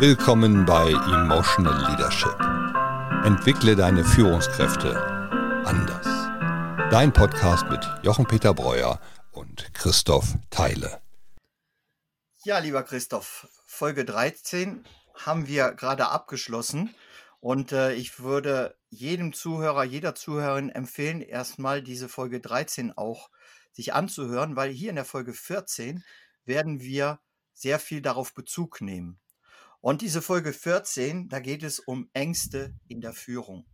Willkommen bei Emotional Leadership. Entwickle deine Führungskräfte anders. Dein Podcast mit Jochen-Peter Breuer und Christoph Theile. Ja, lieber Christoph, Folge 13 haben wir gerade abgeschlossen und äh, ich würde jedem Zuhörer, jeder Zuhörerin empfehlen, erstmal diese Folge 13 auch sich anzuhören, weil hier in der Folge 14 werden wir sehr viel darauf Bezug nehmen. Und diese Folge 14, da geht es um Ängste in der Führung.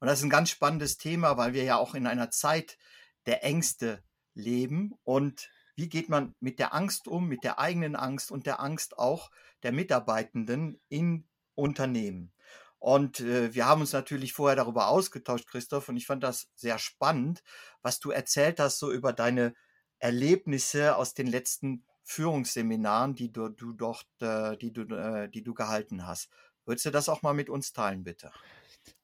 Und das ist ein ganz spannendes Thema, weil wir ja auch in einer Zeit der Ängste leben. Und wie geht man mit der Angst um, mit der eigenen Angst und der Angst auch der Mitarbeitenden in Unternehmen? Und äh, wir haben uns natürlich vorher darüber ausgetauscht, Christoph, und ich fand das sehr spannend, was du erzählt hast, so über deine Erlebnisse aus den letzten Führungsseminaren, die du, du dort, äh, die du, äh, die du gehalten hast. Würdest du das auch mal mit uns teilen, bitte?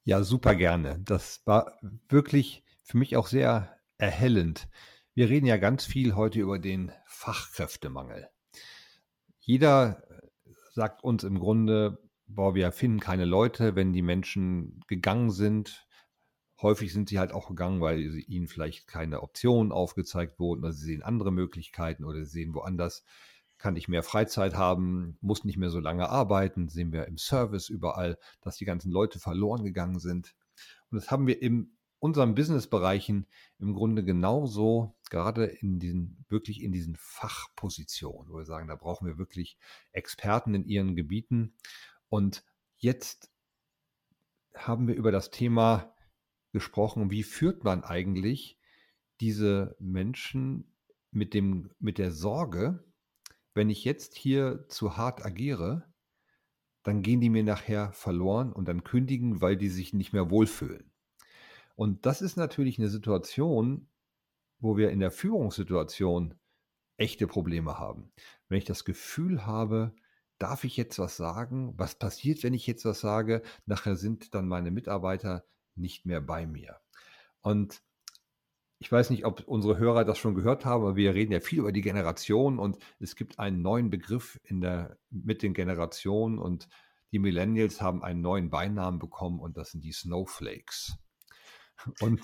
Ja, super gerne. Das war wirklich für mich auch sehr erhellend. Wir reden ja ganz viel heute über den Fachkräftemangel. Jeder sagt uns im Grunde, boah, wir finden keine Leute, wenn die Menschen gegangen sind. Häufig sind sie halt auch gegangen, weil ihnen vielleicht keine Optionen aufgezeigt wurden oder sie sehen andere Möglichkeiten oder sie sehen woanders, kann ich mehr Freizeit haben, muss nicht mehr so lange arbeiten, sehen wir im Service überall, dass die ganzen Leute verloren gegangen sind. Und das haben wir in unseren Businessbereichen im Grunde genauso, gerade in diesen, wirklich in diesen Fachpositionen, wo wir sagen, da brauchen wir wirklich Experten in ihren Gebieten. Und jetzt haben wir über das Thema gesprochen, wie führt man eigentlich diese Menschen mit, dem, mit der Sorge, wenn ich jetzt hier zu hart agiere, dann gehen die mir nachher verloren und dann kündigen, weil die sich nicht mehr wohlfühlen. Und das ist natürlich eine Situation, wo wir in der Führungssituation echte Probleme haben. Wenn ich das Gefühl habe, darf ich jetzt was sagen? Was passiert, wenn ich jetzt was sage? Nachher sind dann meine Mitarbeiter nicht mehr bei mir. Und ich weiß nicht, ob unsere Hörer das schon gehört haben, aber wir reden ja viel über die Generation und es gibt einen neuen Begriff in der, mit den Generationen und die Millennials haben einen neuen Beinamen bekommen und das sind die Snowflakes. Und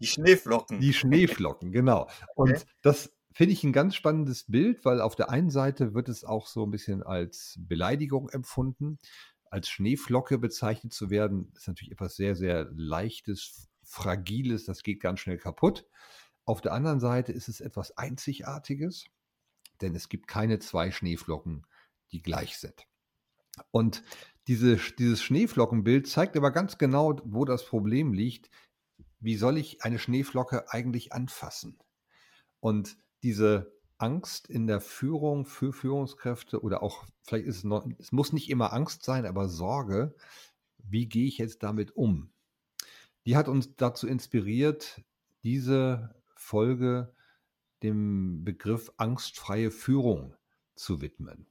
die Schneeflocken. Die Schneeflocken, genau. Und okay. das finde ich ein ganz spannendes Bild, weil auf der einen Seite wird es auch so ein bisschen als Beleidigung empfunden. Als Schneeflocke bezeichnet zu werden, ist natürlich etwas sehr, sehr Leichtes, Fragiles, das geht ganz schnell kaputt. Auf der anderen Seite ist es etwas Einzigartiges, denn es gibt keine zwei Schneeflocken, die gleich sind. Und diese, dieses Schneeflockenbild zeigt aber ganz genau, wo das Problem liegt. Wie soll ich eine Schneeflocke eigentlich anfassen? Und diese Angst in der Führung für Führungskräfte oder auch, vielleicht ist es noch, es muss nicht immer Angst sein, aber Sorge, wie gehe ich jetzt damit um? Die hat uns dazu inspiriert, diese Folge dem Begriff angstfreie Führung zu widmen.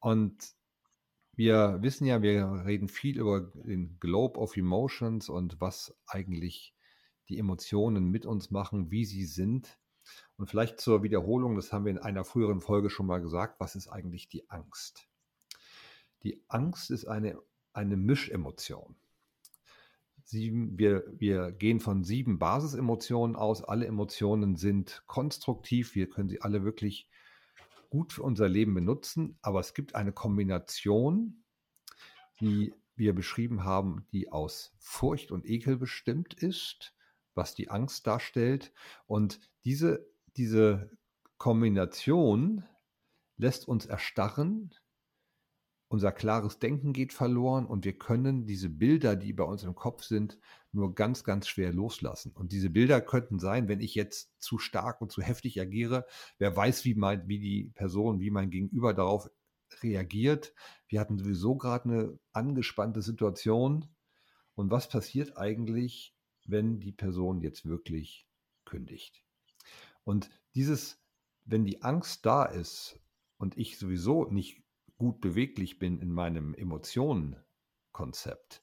Und wir wissen ja, wir reden viel über den Globe of Emotions und was eigentlich die Emotionen mit uns machen, wie sie sind. Und vielleicht zur Wiederholung, das haben wir in einer früheren Folge schon mal gesagt, was ist eigentlich die Angst? Die Angst ist eine, eine Mischemotion. Sieben, wir, wir gehen von sieben Basisemotionen aus. Alle Emotionen sind konstruktiv. Wir können sie alle wirklich gut für unser Leben benutzen. Aber es gibt eine Kombination, die wir beschrieben haben, die aus Furcht und Ekel bestimmt ist, was die Angst darstellt. Und diese diese Kombination lässt uns erstarren, unser klares Denken geht verloren und wir können diese Bilder, die bei uns im Kopf sind, nur ganz, ganz schwer loslassen. Und diese Bilder könnten sein, wenn ich jetzt zu stark und zu heftig agiere, wer weiß, wie, mein, wie die Person, wie mein Gegenüber darauf reagiert. Wir hatten sowieso gerade eine angespannte Situation. Und was passiert eigentlich, wenn die Person jetzt wirklich kündigt? Und dieses, wenn die Angst da ist und ich sowieso nicht gut beweglich bin in meinem Emotionenkonzept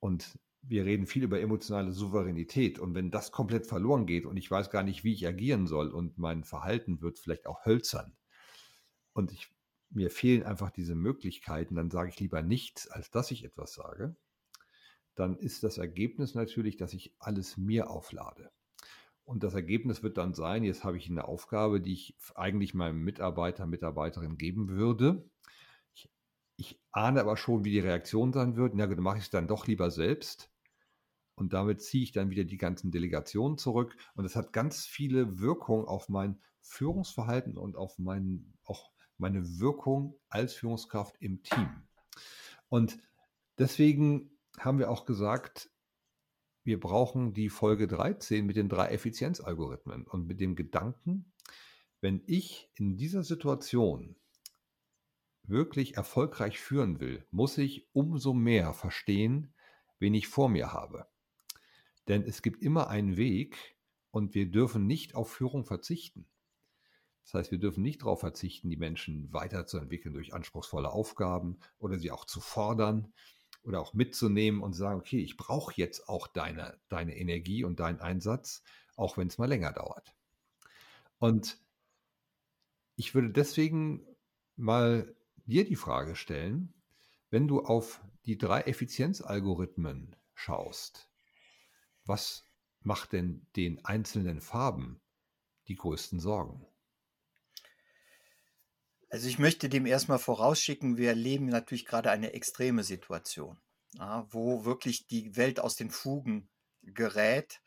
und wir reden viel über emotionale Souveränität und wenn das komplett verloren geht und ich weiß gar nicht, wie ich agieren soll und mein Verhalten wird vielleicht auch hölzern und ich mir fehlen einfach diese Möglichkeiten, dann sage ich lieber nichts, als dass ich etwas sage. Dann ist das Ergebnis natürlich, dass ich alles mir auflade. Und das Ergebnis wird dann sein, jetzt habe ich eine Aufgabe, die ich eigentlich meinem Mitarbeiter, Mitarbeiterin geben würde. Ich, ich ahne aber schon, wie die Reaktion sein wird. Na gut, dann mache ich es dann doch lieber selbst. Und damit ziehe ich dann wieder die ganzen Delegationen zurück. Und das hat ganz viele Wirkungen auf mein Führungsverhalten und auf mein, auch meine Wirkung als Führungskraft im Team. Und deswegen haben wir auch gesagt, wir brauchen die Folge 13 mit den drei Effizienzalgorithmen und mit dem Gedanken, wenn ich in dieser Situation wirklich erfolgreich führen will, muss ich umso mehr verstehen, wen ich vor mir habe. Denn es gibt immer einen Weg und wir dürfen nicht auf Führung verzichten. Das heißt, wir dürfen nicht darauf verzichten, die Menschen weiterzuentwickeln durch anspruchsvolle Aufgaben oder sie auch zu fordern oder auch mitzunehmen und sagen, okay, ich brauche jetzt auch deine, deine Energie und deinen Einsatz, auch wenn es mal länger dauert. Und ich würde deswegen mal dir die Frage stellen, wenn du auf die drei Effizienzalgorithmen schaust, was macht denn den einzelnen Farben die größten Sorgen? Also ich möchte dem erstmal vorausschicken, wir erleben natürlich gerade eine extreme Situation, ja, wo wirklich die Welt aus den Fugen gerät.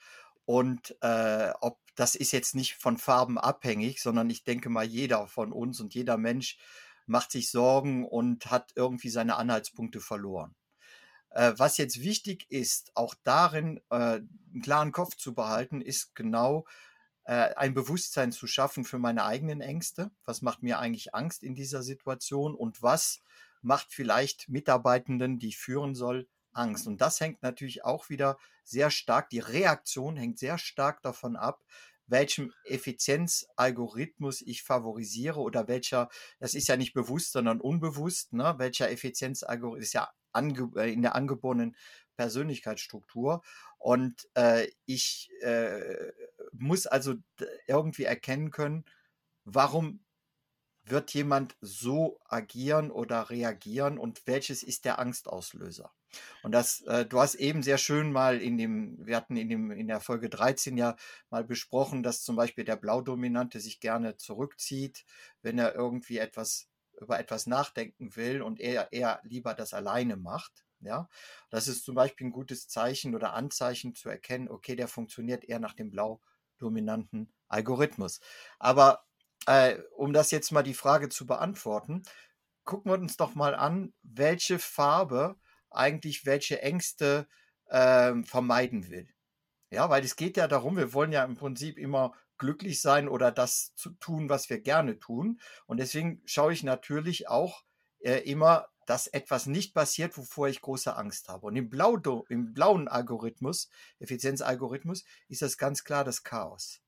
Und äh, ob das ist jetzt nicht von Farben abhängig, sondern ich denke mal, jeder von uns und jeder Mensch macht sich Sorgen und hat irgendwie seine Anhaltspunkte verloren. Äh, was jetzt wichtig ist, auch darin äh, einen klaren Kopf zu behalten, ist genau, ein Bewusstsein zu schaffen für meine eigenen Ängste. Was macht mir eigentlich Angst in dieser Situation und was macht vielleicht Mitarbeitenden, die ich führen soll, Angst? Und das hängt natürlich auch wieder sehr stark, die Reaktion hängt sehr stark davon ab, welchem Effizienzalgorithmus ich favorisiere oder welcher, das ist ja nicht bewusst, sondern unbewusst, ne, welcher Effizienzalgorithmus ist ja äh, in der angeborenen Persönlichkeitsstruktur. Und äh, ich äh, muss also irgendwie erkennen können, warum wird jemand so agieren oder reagieren und welches ist der Angstauslöser? Und das, äh, du hast eben sehr schön mal in dem, wir hatten in dem, in der Folge 13 ja mal besprochen, dass zum Beispiel der Blaudominante sich gerne zurückzieht, wenn er irgendwie etwas über etwas nachdenken will und er eher lieber das alleine macht. Ja, das ist zum Beispiel ein gutes Zeichen oder Anzeichen zu erkennen, okay, der funktioniert eher nach dem blau-dominanten Algorithmus. Aber äh, um das jetzt mal die Frage zu beantworten, gucken wir uns doch mal an, welche Farbe eigentlich welche Ängste äh, vermeiden will. Ja, weil es geht ja darum, wir wollen ja im Prinzip immer glücklich sein oder das zu tun, was wir gerne tun. Und deswegen schaue ich natürlich auch äh, immer dass etwas nicht passiert, wovor ich große Angst habe. Und im, Blau, im blauen Algorithmus, Effizienzalgorithmus, ist das ganz klar das Chaos.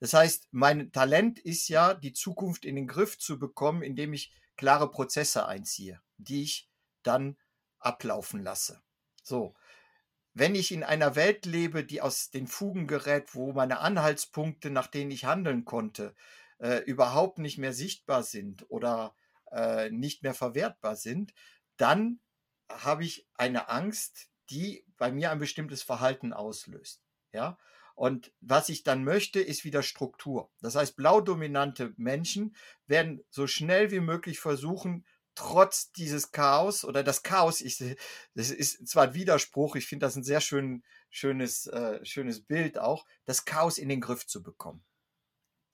Das heißt, mein Talent ist ja, die Zukunft in den Griff zu bekommen, indem ich klare Prozesse einziehe, die ich dann ablaufen lasse. So. Wenn ich in einer Welt lebe, die aus den Fugen gerät, wo meine Anhaltspunkte, nach denen ich handeln konnte, äh, überhaupt nicht mehr sichtbar sind oder äh, nicht mehr verwertbar sind, dann habe ich eine Angst, die bei mir ein bestimmtes Verhalten auslöst. Ja. Und was ich dann möchte, ist wieder Struktur. Das heißt, blaudominante Menschen werden so schnell wie möglich versuchen, trotz dieses Chaos oder das Chaos, ich, das ist zwar ein Widerspruch, ich finde das ein sehr schön, schönes, äh, schönes Bild auch, das Chaos in den Griff zu bekommen.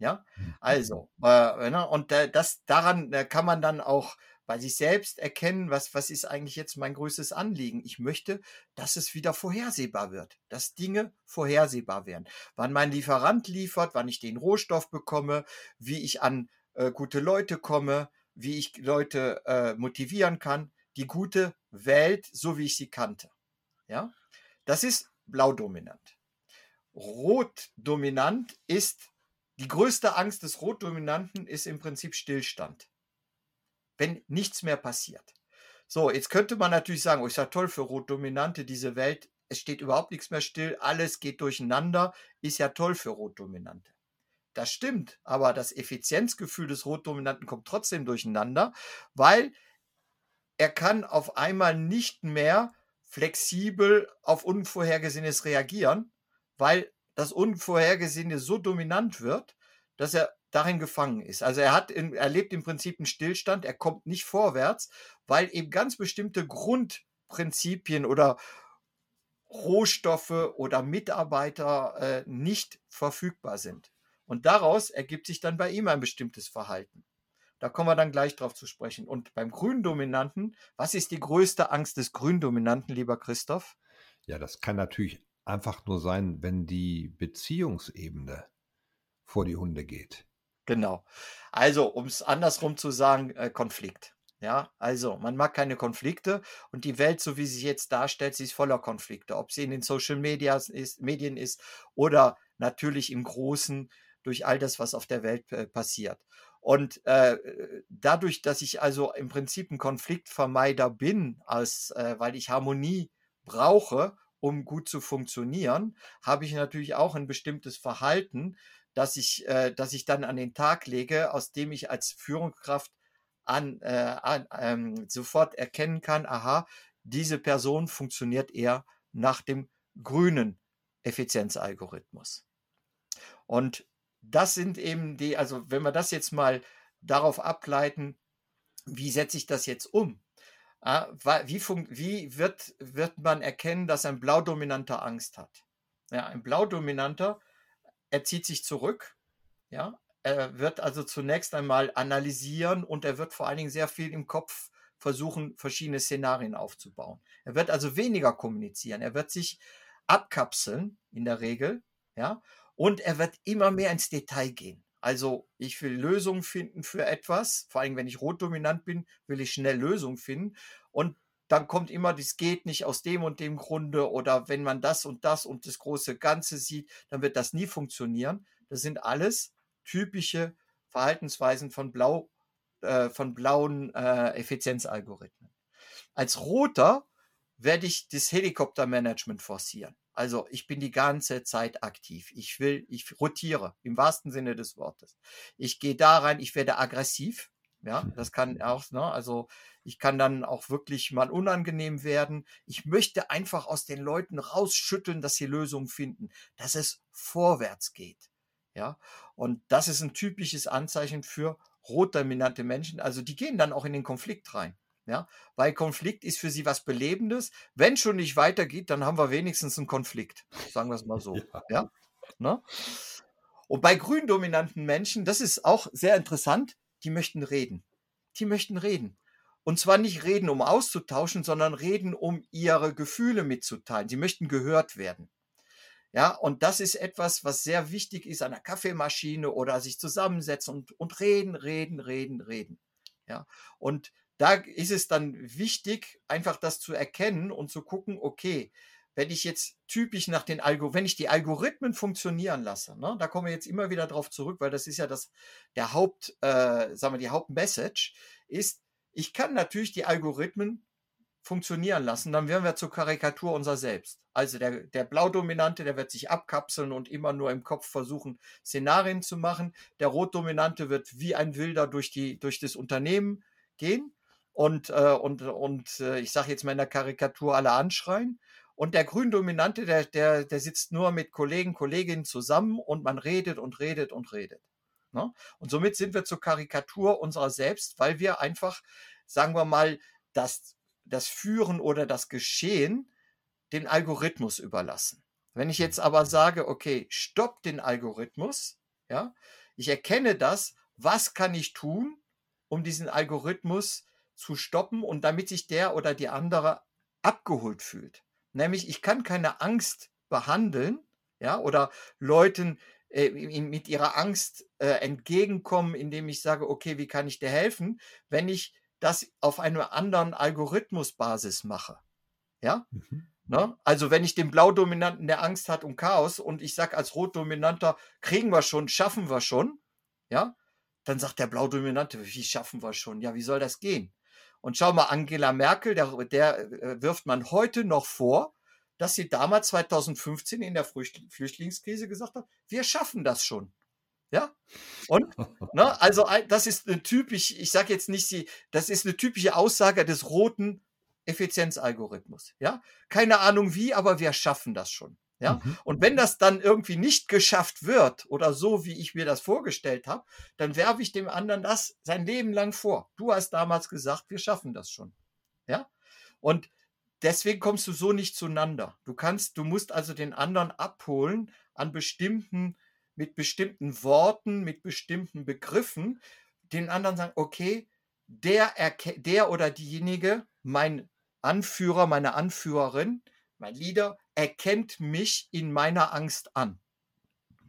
Ja, mhm. also, äh, ne, und äh, das, daran äh, kann man dann auch bei sich selbst erkennen, was, was ist eigentlich jetzt mein größtes Anliegen. Ich möchte, dass es wieder vorhersehbar wird, dass Dinge vorhersehbar werden. Wann mein Lieferant liefert, wann ich den Rohstoff bekomme, wie ich an äh, gute Leute komme, wie ich Leute äh, motivieren kann, die gute Welt, so wie ich sie kannte. Ja, das ist blau dominant. Rot dominant ist die größte Angst des Rotdominanten ist im Prinzip Stillstand. Wenn nichts mehr passiert. So, jetzt könnte man natürlich sagen, oh, ist ja toll für Rotdominante, diese Welt, es steht überhaupt nichts mehr still, alles geht durcheinander, ist ja toll für Rotdominante. das stimmt, aber das Effizienzgefühl des Rotdominanten kommt trotzdem durcheinander, weil er kann auf einmal nicht mehr flexibel auf Unvorhergesehenes reagieren, weil das Unvorhergesehene so dominant wird, dass er darin gefangen ist. Also er hat, in, er lebt im Prinzip einen Stillstand, er kommt nicht vorwärts, weil eben ganz bestimmte Grundprinzipien oder Rohstoffe oder Mitarbeiter äh, nicht verfügbar sind. Und daraus ergibt sich dann bei ihm ein bestimmtes Verhalten. Da kommen wir dann gleich drauf zu sprechen. Und beim Gründominanten, was ist die größte Angst des Gründominanten, lieber Christoph? Ja, das kann natürlich einfach nur sein, wenn die Beziehungsebene vor die Hunde geht. Genau. Also, um es andersrum zu sagen, äh, Konflikt. Ja, also man mag keine Konflikte und die Welt, so wie sie sich jetzt darstellt, sie ist voller Konflikte. Ob sie in den Social Medias ist, Medien ist oder natürlich im Großen durch all das, was auf der Welt äh, passiert. Und äh, dadurch, dass ich also im Prinzip ein Konfliktvermeider bin, als, äh, weil ich Harmonie brauche, um gut zu funktionieren, habe ich natürlich auch ein bestimmtes Verhalten, das ich, äh, das ich dann an den Tag lege, aus dem ich als Führungskraft an, äh, an ähm, sofort erkennen kann, aha, diese Person funktioniert eher nach dem grünen Effizienzalgorithmus. Und das sind eben die, also wenn wir das jetzt mal darauf ableiten, wie setze ich das jetzt um? Wie, wie wird, wird man erkennen, dass ein Blaudominanter Angst hat? Ja, ein Blaudominanter, er zieht sich zurück, ja, er wird also zunächst einmal analysieren und er wird vor allen Dingen sehr viel im Kopf versuchen, verschiedene Szenarien aufzubauen. Er wird also weniger kommunizieren. Er wird sich abkapseln in der Regel, ja, und er wird immer mehr ins Detail gehen. Also ich will Lösungen finden für etwas. Vor allem, wenn ich rotdominant bin, will ich schnell Lösungen finden. Und dann kommt immer, das geht nicht aus dem und dem Grunde. Oder wenn man das und das und das große Ganze sieht, dann wird das nie funktionieren. Das sind alles typische Verhaltensweisen von, Blau, äh, von blauen äh, Effizienzalgorithmen. Als Roter werde ich das Helikoptermanagement forcieren. Also ich bin die ganze Zeit aktiv. Ich will, ich rotiere im wahrsten Sinne des Wortes. Ich gehe da rein, ich werde aggressiv. Ja, das kann auch, ne, also ich kann dann auch wirklich mal unangenehm werden. Ich möchte einfach aus den Leuten rausschütteln, dass sie Lösungen finden, dass es vorwärts geht. Ja, und das ist ein typisches Anzeichen für rotdominante Menschen. Also die gehen dann auch in den Konflikt rein. Ja, weil Konflikt ist für sie was Belebendes. Wenn schon nicht weitergeht, dann haben wir wenigstens einen Konflikt. Sagen wir es mal so. Ja. ja? Ne? Und bei gründominanten Menschen, das ist auch sehr interessant, die möchten reden. Die möchten reden. Und zwar nicht reden, um auszutauschen, sondern reden, um ihre Gefühle mitzuteilen. Sie möchten gehört werden. Ja, und das ist etwas, was sehr wichtig ist an der Kaffeemaschine oder sich zusammensetzen und, und reden, reden, reden, reden. Ja, und da ist es dann wichtig, einfach das zu erkennen und zu gucken, okay, wenn ich jetzt typisch nach den Algo, wenn ich die Algorithmen funktionieren lasse, ne, da kommen wir jetzt immer wieder drauf zurück, weil das ist ja das, der Haupt, äh, sagen wir, die Hauptmessage ist, ich kann natürlich die Algorithmen funktionieren lassen, dann werden wir zur Karikatur unser Selbst. Also der, der Blaudominante, der wird sich abkapseln und immer nur im Kopf versuchen, Szenarien zu machen. Der Rotdominante wird wie ein Wilder durch, die, durch das Unternehmen gehen und, äh, und, und äh, ich sage jetzt mal in der Karikatur alle anschreien. Und der Gründominante, der, der, der sitzt nur mit Kollegen, Kolleginnen zusammen und man redet und redet und redet. Ne? Und somit sind wir zur Karikatur unserer selbst, weil wir einfach, sagen wir mal, das das Führen oder das Geschehen den Algorithmus überlassen. Wenn ich jetzt aber sage, okay, stopp den Algorithmus, ja, ich erkenne das, was kann ich tun, um diesen Algorithmus zu stoppen und damit sich der oder die andere abgeholt fühlt. Nämlich, ich kann keine Angst behandeln, ja, oder Leuten äh, mit ihrer Angst äh, entgegenkommen, indem ich sage, okay, wie kann ich dir helfen, wenn ich das auf einer anderen Algorithmusbasis mache. Ja? Mhm. Ne? Also wenn ich den Blaudominanten, der Angst hat um Chaos und ich sage als Rotdominanter, kriegen wir schon, schaffen wir schon, ja, dann sagt der Blaudominante, wie schaffen wir schon? Ja, wie soll das gehen? Und schau mal, Angela Merkel, der, der äh, wirft man heute noch vor, dass sie damals 2015 in der Flüchtlingskrise gesagt hat, wir schaffen das schon. Ja? Und, ne, also das ist eine typisch, ich sage jetzt nicht sie, das ist eine typische Aussage des roten Effizienzalgorithmus. Ja? Keine Ahnung wie, aber wir schaffen das schon. Ja? Mhm. Und wenn das dann irgendwie nicht geschafft wird oder so, wie ich mir das vorgestellt habe, dann werfe ich dem anderen das sein Leben lang vor. Du hast damals gesagt, wir schaffen das schon. Ja? Und deswegen kommst du so nicht zueinander. Du kannst, du musst also den anderen abholen an bestimmten, mit bestimmten Worten, mit bestimmten Begriffen, den anderen sagen, okay, der, der oder diejenige, mein Anführer, meine Anführerin, mein Leader, erkennt mich in meiner Angst an.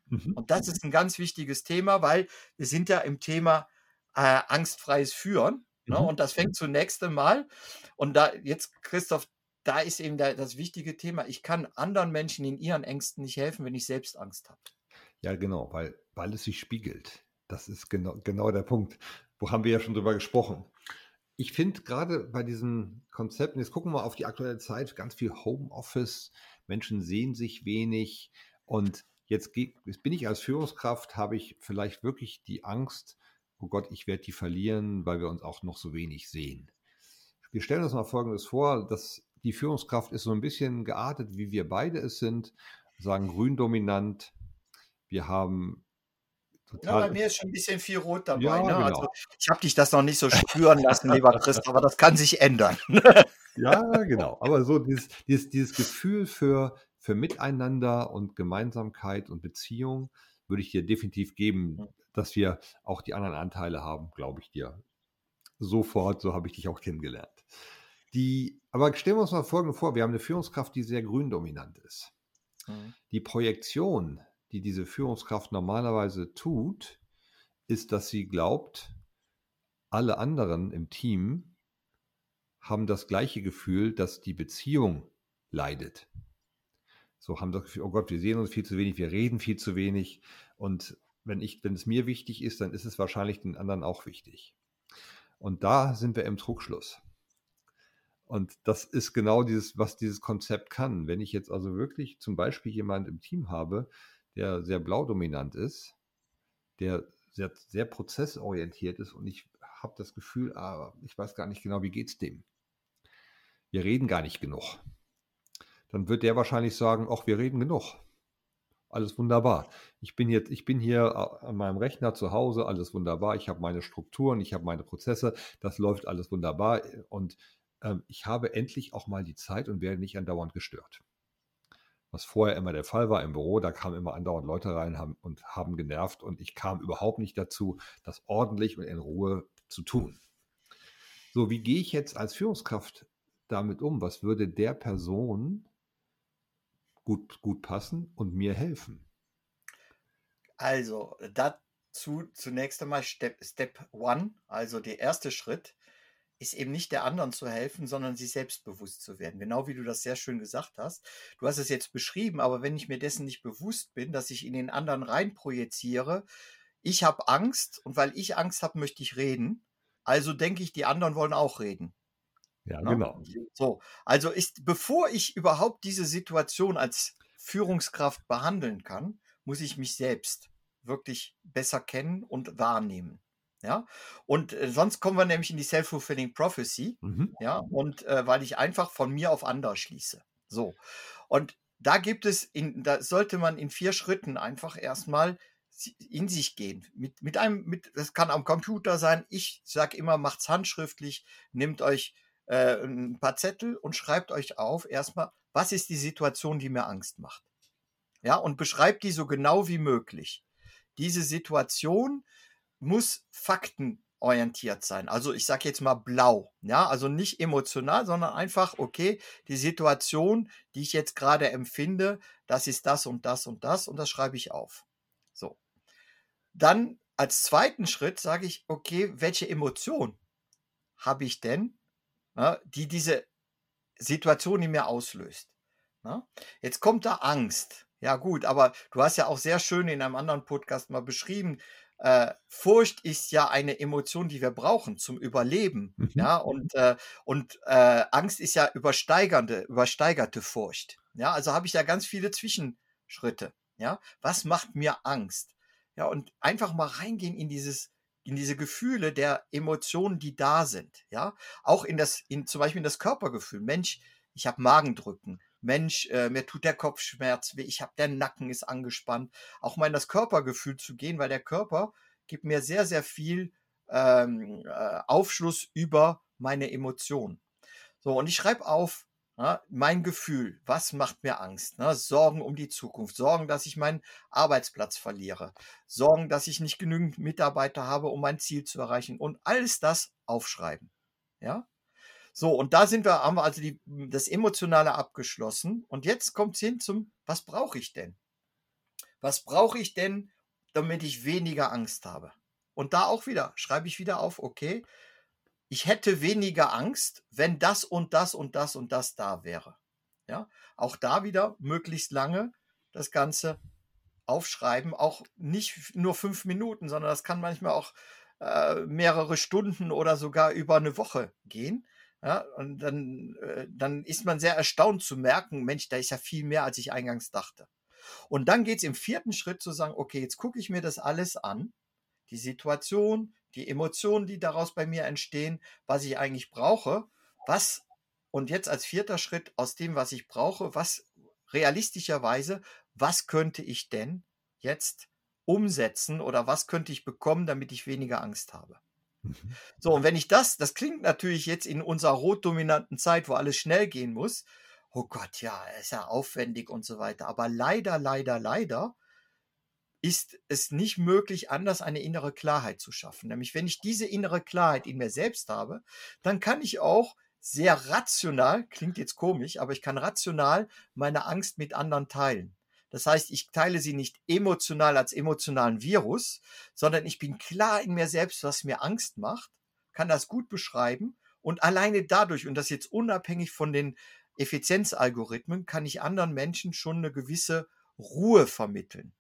Mhm. Und das ist ein ganz wichtiges Thema, weil wir sind ja im Thema äh, angstfreies Führen. Ne? Mhm. Und das fängt zunächst einmal. Und da jetzt, Christoph, da ist eben der, das wichtige Thema. Ich kann anderen Menschen in ihren Ängsten nicht helfen, wenn ich selbst Angst habe. Ja, genau, weil, weil es sich spiegelt. Das ist genau, genau der Punkt. Wo haben wir ja schon drüber gesprochen. Ich finde gerade bei diesen Konzepten, jetzt gucken wir auf die aktuelle Zeit, ganz viel Homeoffice, Menschen sehen sich wenig und jetzt, jetzt bin ich als Führungskraft, habe ich vielleicht wirklich die Angst, oh Gott, ich werde die verlieren, weil wir uns auch noch so wenig sehen. Wir stellen uns mal Folgendes vor, dass die Führungskraft ist so ein bisschen geartet, wie wir beide es sind, sagen grün dominant. Wir haben Total. Ja, bei mir ist schon ein bisschen viel Rot dabei. Ja, ne? genau. also, ich habe dich das noch nicht so spüren lassen, lieber Christ, aber das kann sich ändern. ja, genau. Aber so dieses, dieses, dieses Gefühl für, für Miteinander und Gemeinsamkeit und Beziehung würde ich dir definitiv geben, dass wir auch die anderen Anteile haben, glaube ich dir. Sofort, so habe ich dich auch kennengelernt. Die, aber stellen wir uns mal Folgendes vor: Wir haben eine Führungskraft, die sehr gründominant ist. Mhm. Die Projektion die diese Führungskraft normalerweise tut, ist, dass sie glaubt, alle anderen im Team haben das gleiche Gefühl, dass die Beziehung leidet. So haben das Gefühl, oh Gott, wir sehen uns viel zu wenig, wir reden viel zu wenig. Und wenn, ich, wenn es mir wichtig ist, dann ist es wahrscheinlich den anderen auch wichtig. Und da sind wir im Trugschluss. Und das ist genau dieses, was dieses Konzept kann. Wenn ich jetzt also wirklich zum Beispiel jemand im Team habe, der sehr blaudominant ist, der sehr, sehr prozessorientiert ist und ich habe das Gefühl, ah, ich weiß gar nicht genau, wie geht es dem. Wir reden gar nicht genug. Dann wird der wahrscheinlich sagen, ach, wir reden genug. Alles wunderbar. Ich bin jetzt, ich bin hier an meinem Rechner zu Hause, alles wunderbar. Ich habe meine Strukturen, ich habe meine Prozesse, das läuft alles wunderbar und ähm, ich habe endlich auch mal die Zeit und werde nicht andauernd gestört was vorher immer der Fall war im Büro, da kamen immer andauernd Leute rein haben, und haben genervt und ich kam überhaupt nicht dazu, das ordentlich und in Ruhe zu tun. So, wie gehe ich jetzt als Führungskraft damit um? Was würde der Person gut, gut passen und mir helfen? Also, dazu zunächst einmal Step, Step One, also der erste Schritt ist eben nicht der anderen zu helfen, sondern sich selbstbewusst zu werden. Genau wie du das sehr schön gesagt hast. Du hast es jetzt beschrieben, aber wenn ich mir dessen nicht bewusst bin, dass ich in den anderen rein projiziere, ich habe Angst und weil ich Angst habe, möchte ich reden. Also denke ich, die anderen wollen auch reden. Ja? Ne? genau. So, also ist, bevor ich überhaupt diese Situation als Führungskraft behandeln kann, muss ich mich selbst wirklich besser kennen und wahrnehmen. Ja, und äh, sonst kommen wir nämlich in die Self-Fulfilling Prophecy. Mhm. Ja, und äh, weil ich einfach von mir auf andere schließe. So. Und da gibt es, in, da sollte man in vier Schritten einfach erstmal in sich gehen. Mit, mit einem, mit, das kann am Computer sein. Ich sage immer, macht's handschriftlich, nehmt euch äh, ein paar Zettel und schreibt euch auf erstmal, was ist die Situation, die mir Angst macht. Ja, und beschreibt die so genau wie möglich. Diese Situation, muss faktenorientiert sein. Also ich sage jetzt mal blau, ja, also nicht emotional, sondern einfach, okay, die Situation, die ich jetzt gerade empfinde, das ist das und das und das und das schreibe ich auf. So. Dann als zweiten Schritt sage ich, okay, welche Emotion habe ich denn, ja, die diese Situation in mir auslöst? Ja? Jetzt kommt da Angst. Ja gut, aber du hast ja auch sehr schön in einem anderen Podcast mal beschrieben, äh, Furcht ist ja eine Emotion, die wir brauchen zum Überleben. Mhm. Ja, und, äh, und äh, Angst ist ja übersteigernde, übersteigerte Furcht. Ja, also habe ich da ganz viele Zwischenschritte. Ja, was macht mir Angst? Ja, und einfach mal reingehen in dieses, in diese Gefühle der Emotionen, die da sind. Ja, auch in das, in zum Beispiel in das Körpergefühl. Mensch, ich habe Magendrücken. Mensch, äh, mir tut der Kopfschmerz weh. Ich habe der Nacken ist angespannt. Auch mal in das Körpergefühl zu gehen, weil der Körper gibt mir sehr, sehr viel ähm, äh, Aufschluss über meine Emotionen. So, und ich schreibe auf, ja, mein Gefühl, was macht mir Angst? Ne? Sorgen um die Zukunft, Sorgen, dass ich meinen Arbeitsplatz verliere, Sorgen, dass ich nicht genügend Mitarbeiter habe, um mein Ziel zu erreichen und alles das aufschreiben. Ja? So, und da sind wir, haben wir also die, das Emotionale abgeschlossen. Und jetzt kommt es hin zum, was brauche ich denn? Was brauche ich denn, damit ich weniger Angst habe? Und da auch wieder, schreibe ich wieder auf, okay, ich hätte weniger Angst, wenn das und das und das und das da wäre. Ja, auch da wieder möglichst lange das Ganze aufschreiben, auch nicht nur fünf Minuten, sondern das kann manchmal auch äh, mehrere Stunden oder sogar über eine Woche gehen. Ja, und dann, äh, dann ist man sehr erstaunt zu merken, Mensch, da ist ja viel mehr, als ich eingangs dachte. Und dann geht es im vierten Schritt zu sagen, okay, jetzt gucke ich mir das alles an, die Situation, die Emotionen, die daraus bei mir entstehen, was ich eigentlich brauche, was und jetzt als vierter Schritt aus dem, was ich brauche, was realistischerweise, was könnte ich denn jetzt umsetzen oder was könnte ich bekommen, damit ich weniger Angst habe. Mhm. So, und wenn ich das, das klingt natürlich jetzt in unserer rotdominanten Zeit, wo alles schnell gehen muss, oh Gott, ja, ist ja aufwendig und so weiter. Aber leider, leider, leider ist es nicht möglich, anders eine innere Klarheit zu schaffen. Nämlich, wenn ich diese innere Klarheit in mir selbst habe, dann kann ich auch sehr rational, klingt jetzt komisch, aber ich kann rational meine Angst mit anderen teilen. Das heißt, ich teile sie nicht emotional als emotionalen Virus, sondern ich bin klar in mir selbst, was mir Angst macht, kann das gut beschreiben und alleine dadurch, und das jetzt unabhängig von den Effizienzalgorithmen, kann ich anderen Menschen schon eine gewisse Ruhe vermitteln.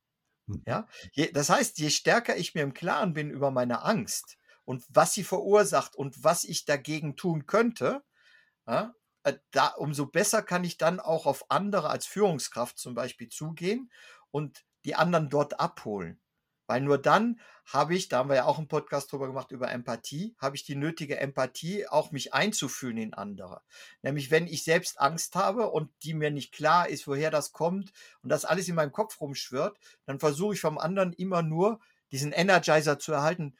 Ja, je, das heißt, je stärker ich mir im Klaren bin über meine Angst und was sie verursacht und was ich dagegen tun könnte, ja, äh, da, umso besser kann ich dann auch auf andere als Führungskraft zum Beispiel zugehen und die anderen dort abholen. Weil nur dann habe ich, da haben wir ja auch einen Podcast drüber gemacht über Empathie, habe ich die nötige Empathie, auch mich einzufühlen in andere. Nämlich, wenn ich selbst Angst habe und die mir nicht klar ist, woher das kommt und das alles in meinem Kopf rumschwirrt, dann versuche ich vom anderen immer nur diesen Energizer zu erhalten.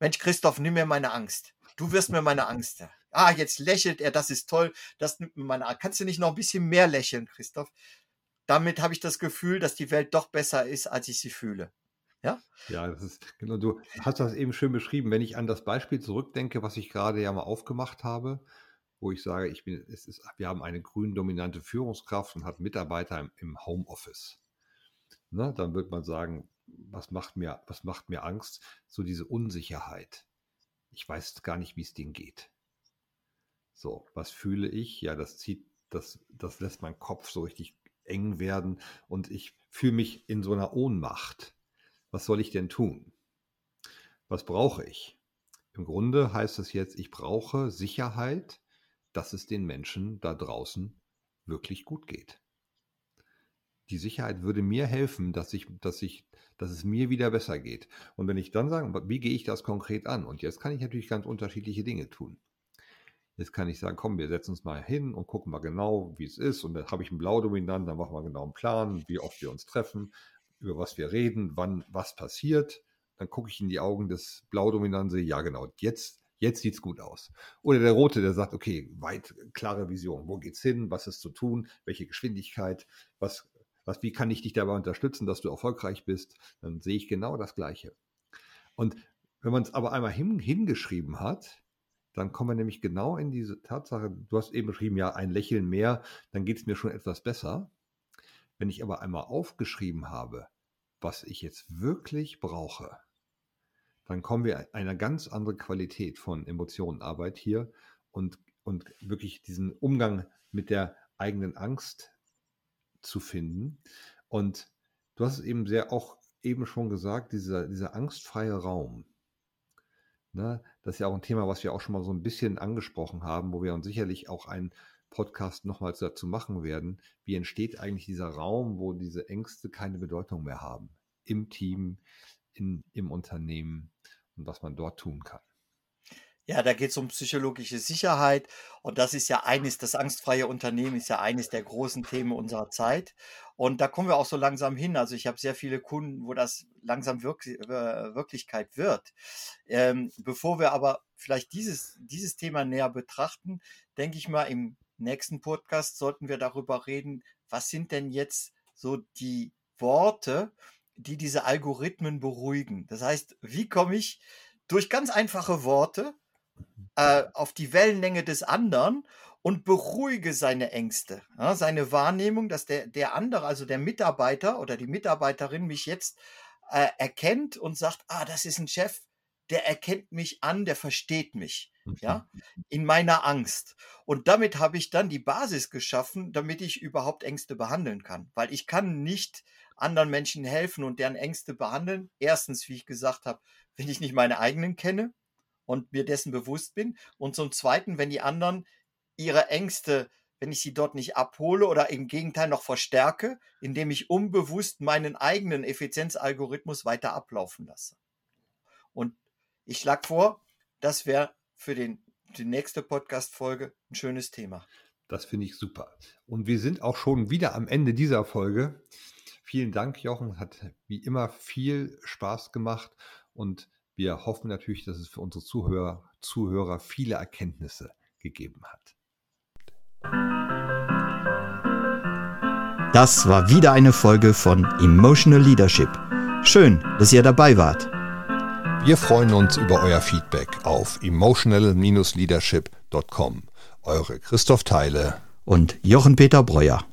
Mensch, Christoph, nimm mir meine Angst. Du wirst mir meine Angst. Ah, jetzt lächelt er, das ist toll. Das nimmt mir meine Angst. Kannst du nicht noch ein bisschen mehr lächeln, Christoph? Damit habe ich das Gefühl, dass die Welt doch besser ist, als ich sie fühle. Ja? Ja, das ist, genau, du hast das eben schön beschrieben. Wenn ich an das Beispiel zurückdenke, was ich gerade ja mal aufgemacht habe, wo ich sage, ich bin, es ist, wir haben eine grün dominante Führungskraft und hat Mitarbeiter im, im Homeoffice. Ne, dann wird man sagen, was macht mir, was macht mir Angst? So diese Unsicherheit. Ich weiß gar nicht, wie es denen geht. So, was fühle ich? Ja, das zieht, das, das lässt mein Kopf so richtig eng werden und ich fühle mich in so einer Ohnmacht was soll ich denn tun? Was brauche ich? Im Grunde heißt es jetzt, ich brauche Sicherheit, dass es den Menschen da draußen wirklich gut geht. Die Sicherheit würde mir helfen, dass, ich, dass, ich, dass es mir wieder besser geht. Und wenn ich dann sage, wie gehe ich das konkret an? Und jetzt kann ich natürlich ganz unterschiedliche Dinge tun. Jetzt kann ich sagen, komm, wir setzen uns mal hin und gucken mal genau, wie es ist. Und dann habe ich einen Blaudominant, dann machen wir genau einen Plan, wie oft wir uns treffen, über was wir reden, wann was passiert. Dann gucke ich in die Augen des Blaudominanten, ja genau, jetzt, jetzt sieht es gut aus. Oder der Rote, der sagt, okay, weit, klare Vision, wo geht's hin, was ist zu tun, welche Geschwindigkeit, was, was, wie kann ich dich dabei unterstützen, dass du erfolgreich bist, dann sehe ich genau das Gleiche. Und wenn man es aber einmal hin, hingeschrieben hat, dann kommen wir nämlich genau in diese Tatsache, du hast eben beschrieben, ja, ein Lächeln mehr, dann geht es mir schon etwas besser. Wenn ich aber einmal aufgeschrieben habe, was ich jetzt wirklich brauche, dann kommen wir in eine ganz andere Qualität von Emotionenarbeit hier und, und wirklich diesen Umgang mit der eigenen Angst zu finden. Und du hast es eben sehr auch eben schon gesagt, dieser, dieser angstfreie Raum. Ne, das ist ja auch ein Thema, was wir auch schon mal so ein bisschen angesprochen haben, wo wir uns sicherlich auch ein Podcast nochmals dazu machen werden, wie entsteht eigentlich dieser Raum, wo diese Ängste keine Bedeutung mehr haben. Im Team, in, im Unternehmen und was man dort tun kann. Ja, da geht es um psychologische Sicherheit und das ist ja eines, das angstfreie Unternehmen ist ja eines der großen Themen unserer Zeit. Und da kommen wir auch so langsam hin. Also ich habe sehr viele Kunden, wo das langsam wirk äh, Wirklichkeit wird. Ähm, bevor wir aber vielleicht dieses, dieses Thema näher betrachten, denke ich mal, im nächsten Podcast sollten wir darüber reden, was sind denn jetzt so die Worte, die diese Algorithmen beruhigen. Das heißt, wie komme ich durch ganz einfache Worte äh, auf die Wellenlänge des anderen und beruhige seine Ängste, ja, seine Wahrnehmung, dass der, der andere, also der Mitarbeiter oder die Mitarbeiterin mich jetzt äh, erkennt und sagt, ah, das ist ein Chef, der erkennt mich an, der versteht mich, ja, mhm. in meiner Angst. Und damit habe ich dann die Basis geschaffen, damit ich überhaupt Ängste behandeln kann, weil ich kann nicht anderen Menschen helfen und deren Ängste behandeln. Erstens, wie ich gesagt habe, wenn ich nicht meine eigenen kenne und mir dessen bewusst bin. Und zum Zweiten, wenn die anderen ihre Ängste, wenn ich sie dort nicht abhole oder im Gegenteil noch verstärke, indem ich unbewusst meinen eigenen Effizienzalgorithmus weiter ablaufen lasse. Und ich schlage vor, das wäre für den, die nächste Podcast-Folge ein schönes Thema. Das finde ich super. Und wir sind auch schon wieder am Ende dieser Folge. Vielen Dank, Jochen. Hat wie immer viel Spaß gemacht und wir hoffen natürlich, dass es für unsere Zuhörer, Zuhörer viele Erkenntnisse gegeben hat. Das war wieder eine Folge von Emotional Leadership. Schön, dass ihr dabei wart. Wir freuen uns über euer Feedback auf emotional-leadership.com. Eure Christoph Teile und Jochen Peter Breuer.